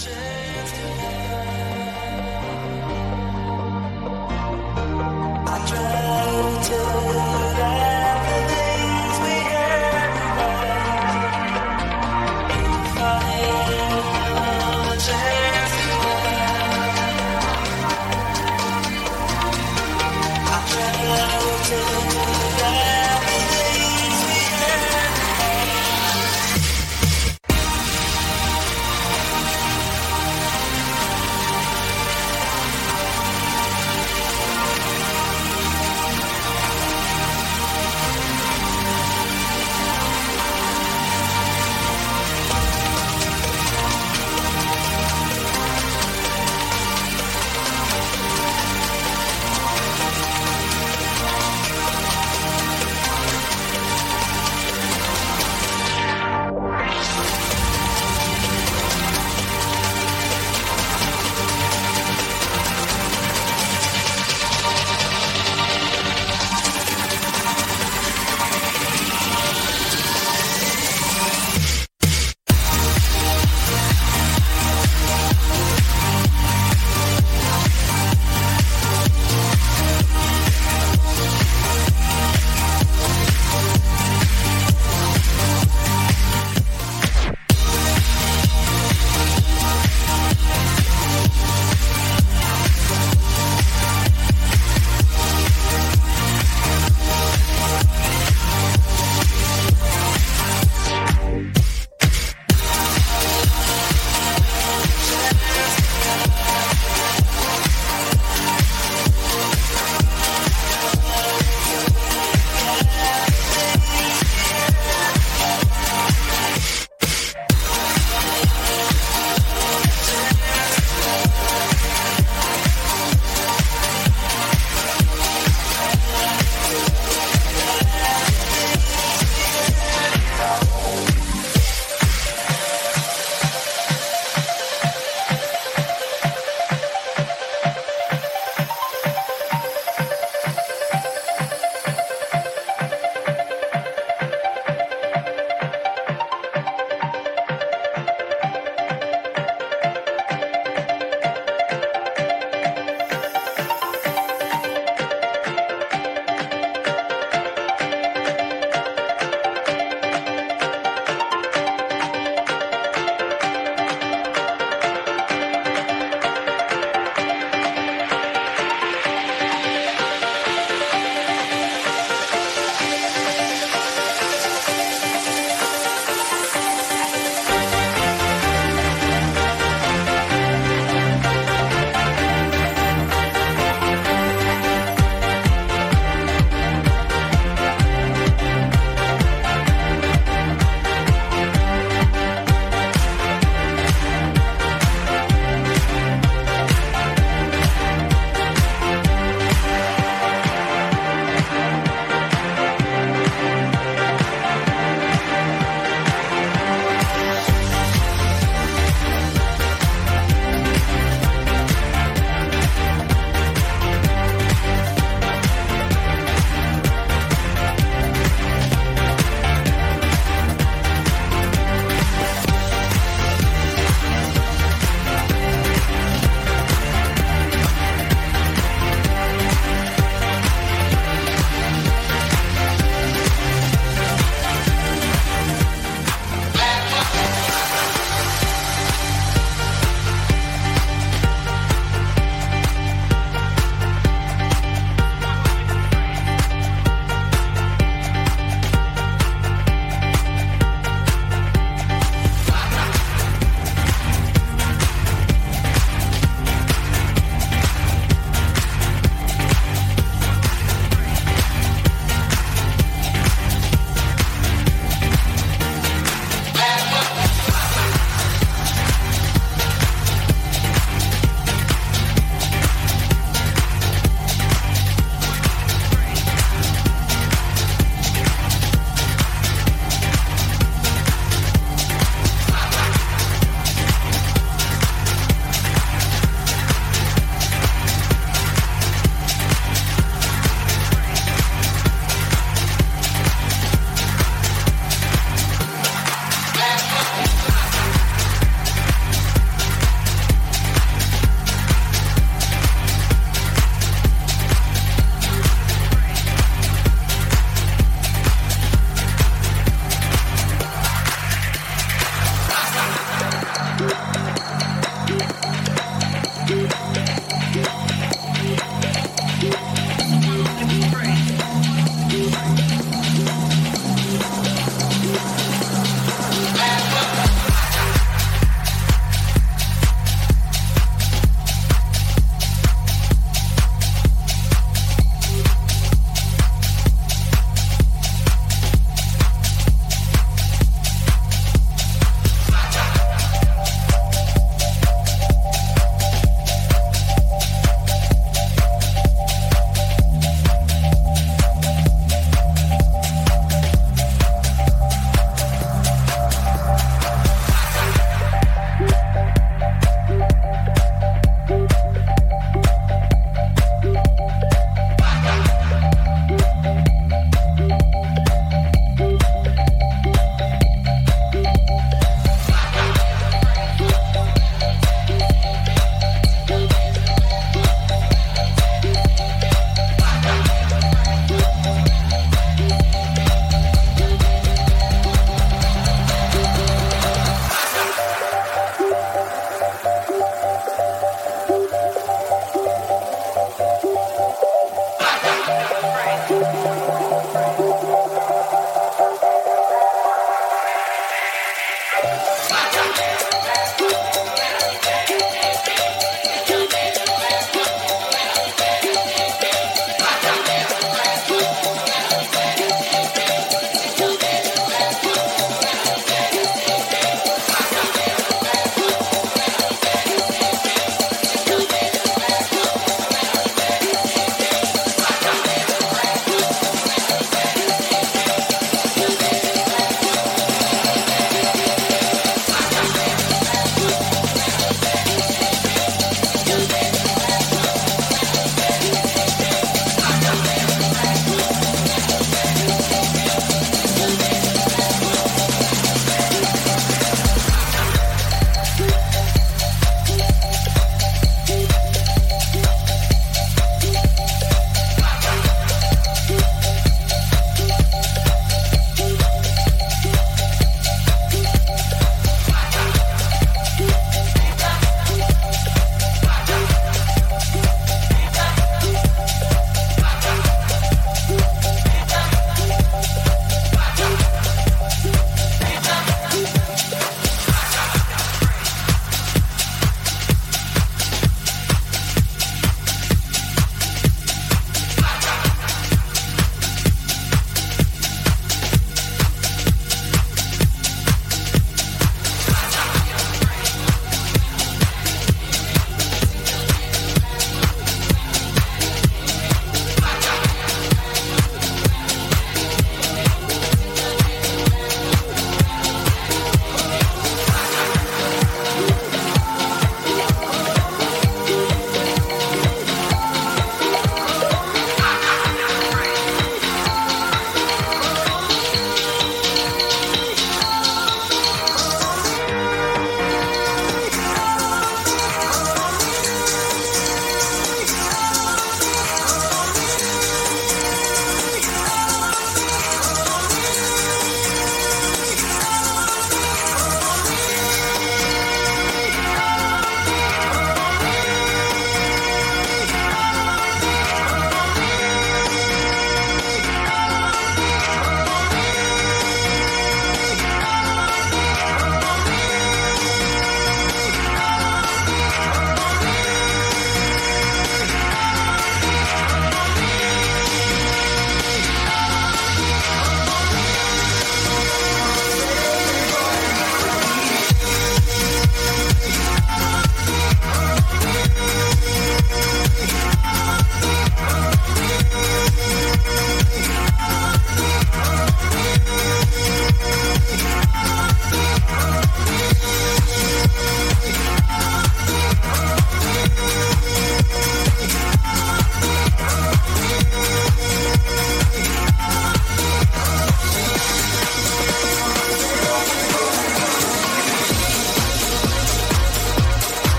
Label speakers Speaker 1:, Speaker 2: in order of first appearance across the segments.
Speaker 1: chance to love.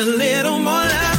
Speaker 1: A little more
Speaker 2: love,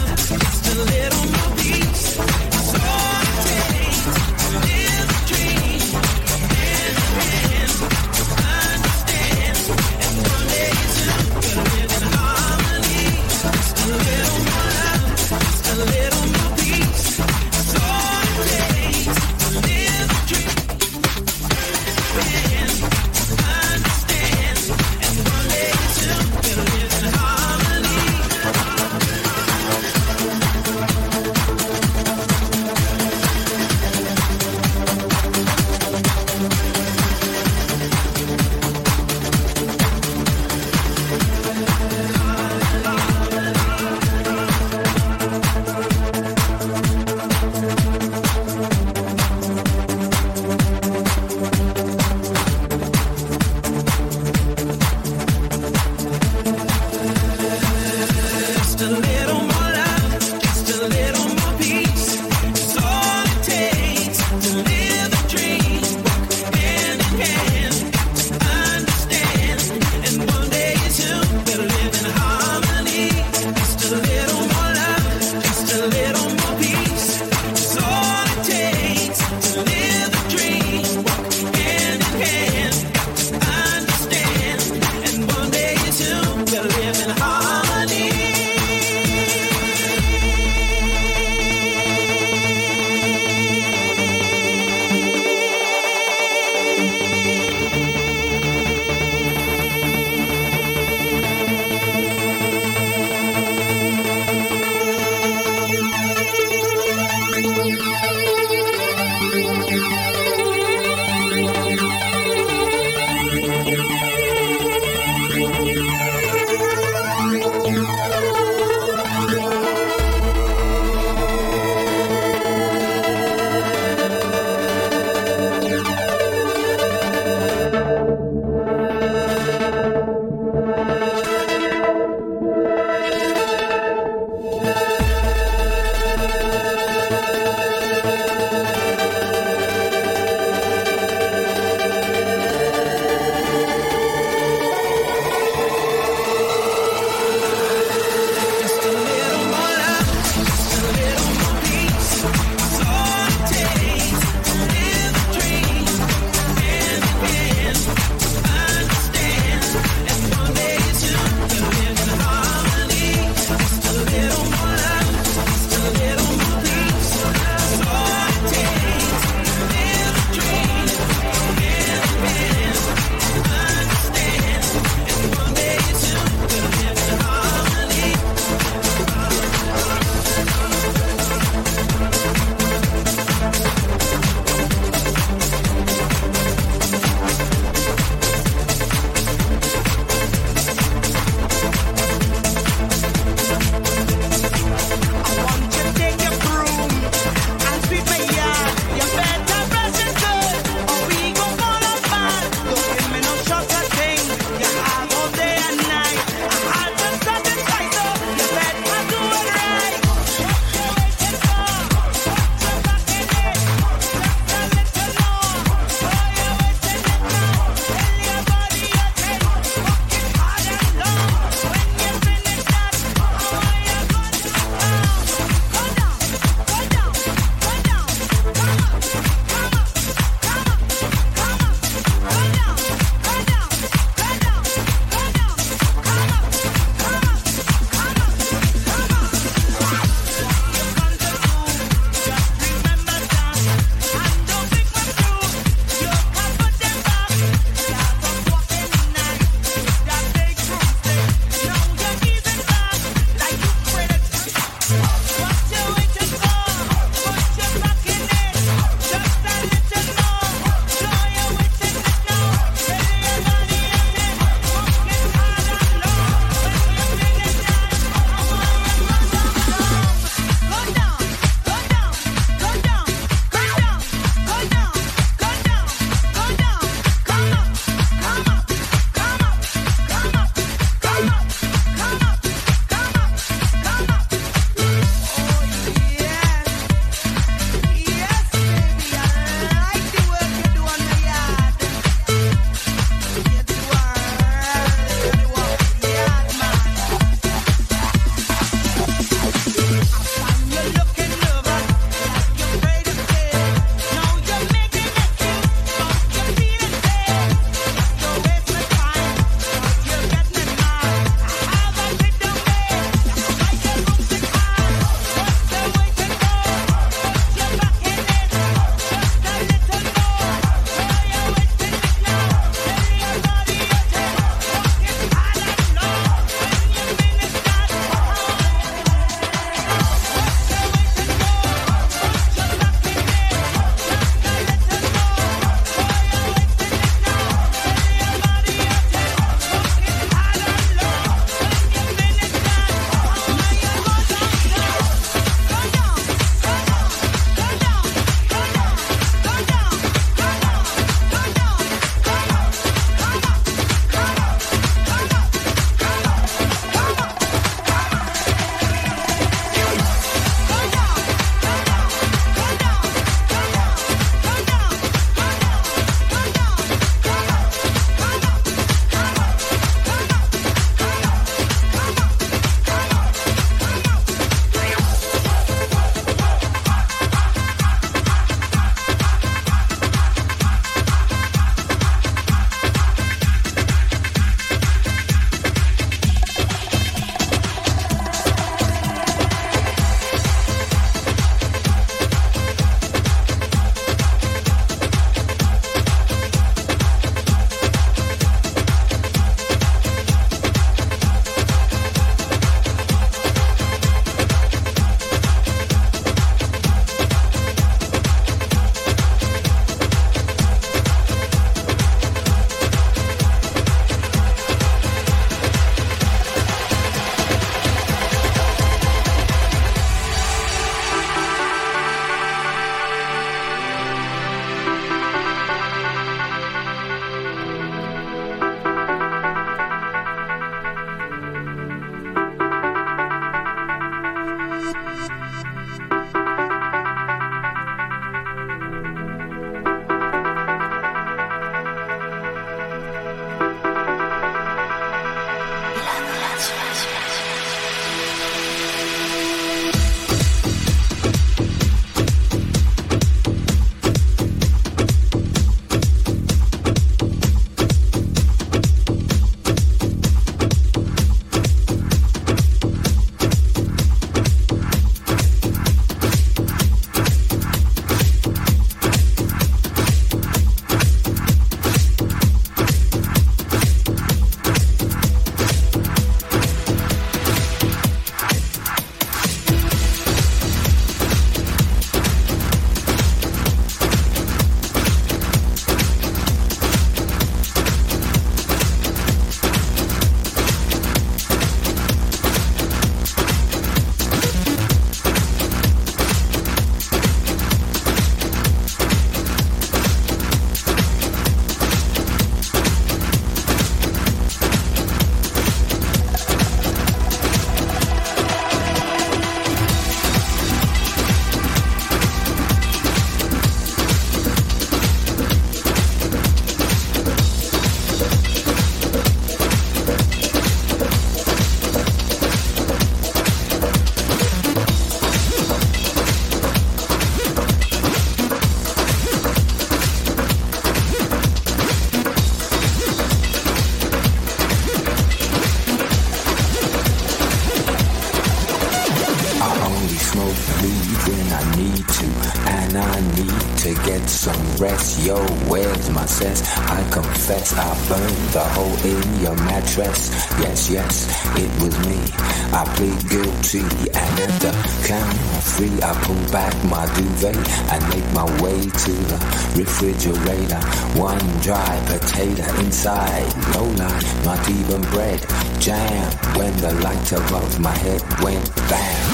Speaker 2: guilty, and uh, at the count of three, I pull back my duvet and make my way to the refrigerator. One dry potato inside, no lie, not even bread. Jam when the light above my head went bam.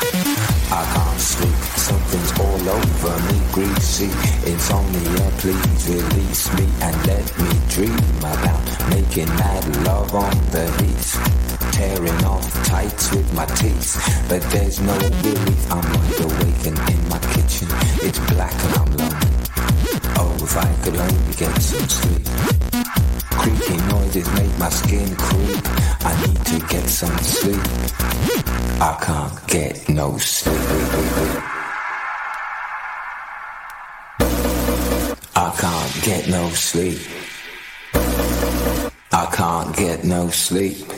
Speaker 2: I can't sleep, something's all over me, greasy. Insomnia, please release me and let me dream about making mad love on the heat. Tearing off tights with my teeth, but there's no relief. I'm awake and in my kitchen, it's black and I'm lonely. Oh, if I could only get some sleep. Creaky noises make my skin creep. I need to get some sleep. I can't get no sleep. I can't get no sleep. I can't get no sleep.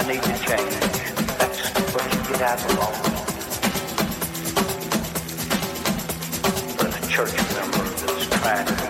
Speaker 2: I
Speaker 1: need to change. That's what you get out alone. But a church member that's trying to